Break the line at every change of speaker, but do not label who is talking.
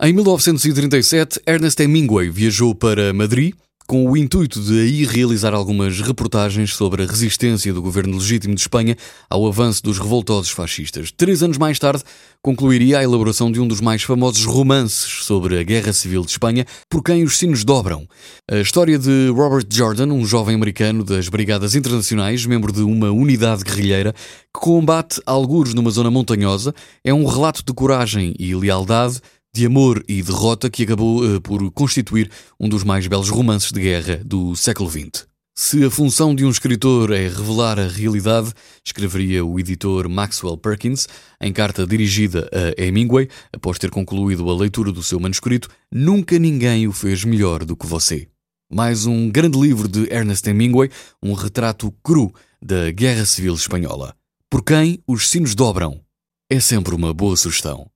Em 1937, Ernest Hemingway viajou para Madrid com o intuito de aí realizar algumas reportagens sobre a resistência do governo legítimo de Espanha ao avanço dos revoltosos fascistas. Três anos mais tarde, concluiria a elaboração de um dos mais famosos romances sobre a Guerra Civil de Espanha, Por Quem os Sinos Dobram. A história de Robert Jordan, um jovem americano das Brigadas Internacionais, membro de uma unidade guerrilheira que combate algures numa zona montanhosa, é um relato de coragem e lealdade de amor e derrota que acabou uh, por constituir um dos mais belos romances de guerra do século XX. Se a função de um escritor é revelar a realidade, escreveria o editor Maxwell Perkins em carta dirigida a Hemingway, após ter concluído a leitura do seu manuscrito, nunca ninguém o fez melhor do que você. Mais um grande livro de Ernest Hemingway, um retrato cru da Guerra Civil Espanhola. Por quem os sinos dobram? É sempre uma boa sugestão.